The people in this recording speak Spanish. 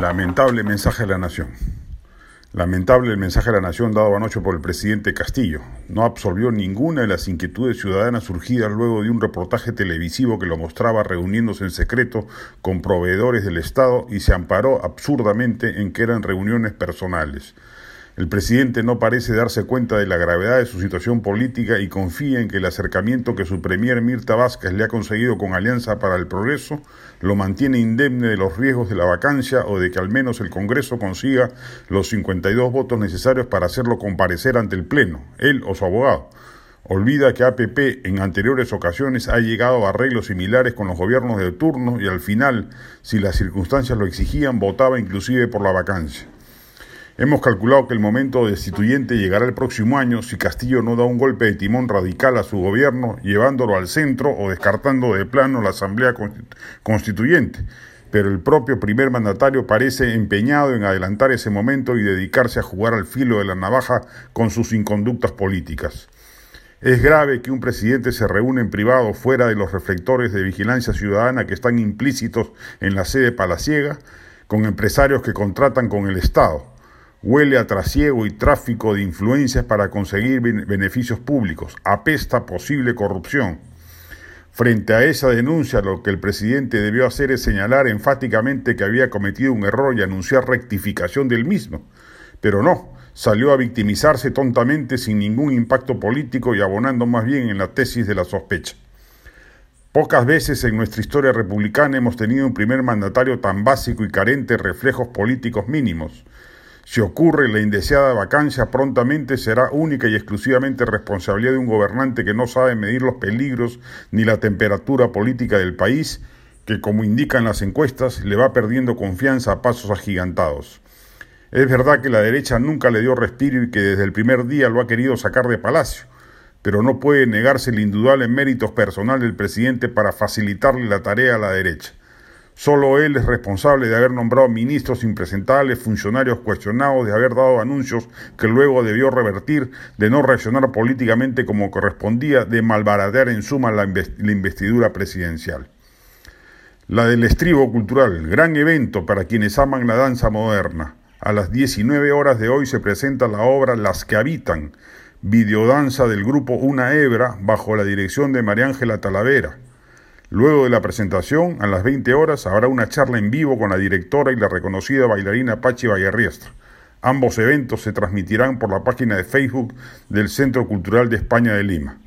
Lamentable mensaje a la nación. Lamentable el mensaje a la nación dado anoche por el presidente Castillo. No absolvió ninguna de las inquietudes ciudadanas surgidas luego de un reportaje televisivo que lo mostraba reuniéndose en secreto con proveedores del Estado y se amparó absurdamente en que eran reuniones personales. El presidente no parece darse cuenta de la gravedad de su situación política y confía en que el acercamiento que su premier Mirta Vázquez le ha conseguido con Alianza para el Progreso lo mantiene indemne de los riesgos de la vacancia o de que al menos el Congreso consiga los 52 votos necesarios para hacerlo comparecer ante el Pleno, él o su abogado. Olvida que APP en anteriores ocasiones ha llegado a arreglos similares con los gobiernos de turno y al final, si las circunstancias lo exigían, votaba inclusive por la vacancia. Hemos calculado que el momento destituyente llegará el próximo año si Castillo no da un golpe de timón radical a su gobierno, llevándolo al centro o descartando de plano la Asamblea Constituyente. Pero el propio primer mandatario parece empeñado en adelantar ese momento y dedicarse a jugar al filo de la navaja con sus inconductas políticas. Es grave que un presidente se reúne en privado fuera de los reflectores de vigilancia ciudadana que están implícitos en la sede palaciega, con empresarios que contratan con el Estado Huele a trasiego y tráfico de influencias para conseguir beneficios públicos. Apesta posible corrupción. Frente a esa denuncia, lo que el presidente debió hacer es señalar enfáticamente que había cometido un error y anunciar rectificación del mismo. Pero no, salió a victimizarse tontamente sin ningún impacto político y abonando más bien en la tesis de la sospecha. Pocas veces en nuestra historia republicana hemos tenido un primer mandatario tan básico y carente de reflejos políticos mínimos. Si ocurre la indeseada vacancia, prontamente será única y exclusivamente responsabilidad de un gobernante que no sabe medir los peligros ni la temperatura política del país, que como indican las encuestas, le va perdiendo confianza a pasos agigantados. Es verdad que la derecha nunca le dio respiro y que desde el primer día lo ha querido sacar de palacio, pero no puede negarse el indudable méritos personal del presidente para facilitarle la tarea a la derecha. Solo él es responsable de haber nombrado ministros impresentables, funcionarios cuestionados, de haber dado anuncios que luego debió revertir, de no reaccionar políticamente como correspondía, de malbaratear en suma la, investidura presidencial. La del estribo cultural, gran evento para quienes aman la danza moderna. A las 19 horas de hoy se presenta la obra Las que habitan, videodanza del grupo Una Hebra bajo la dirección de María Ángela Talavera. Luego de la presentación, a las 20 horas, habrá una charla en vivo con la directora y la reconocida bailarina Pachi Vallarriestra. Ambos eventos se transmitirán por la página de Facebook del Centro Cultural de España de Lima.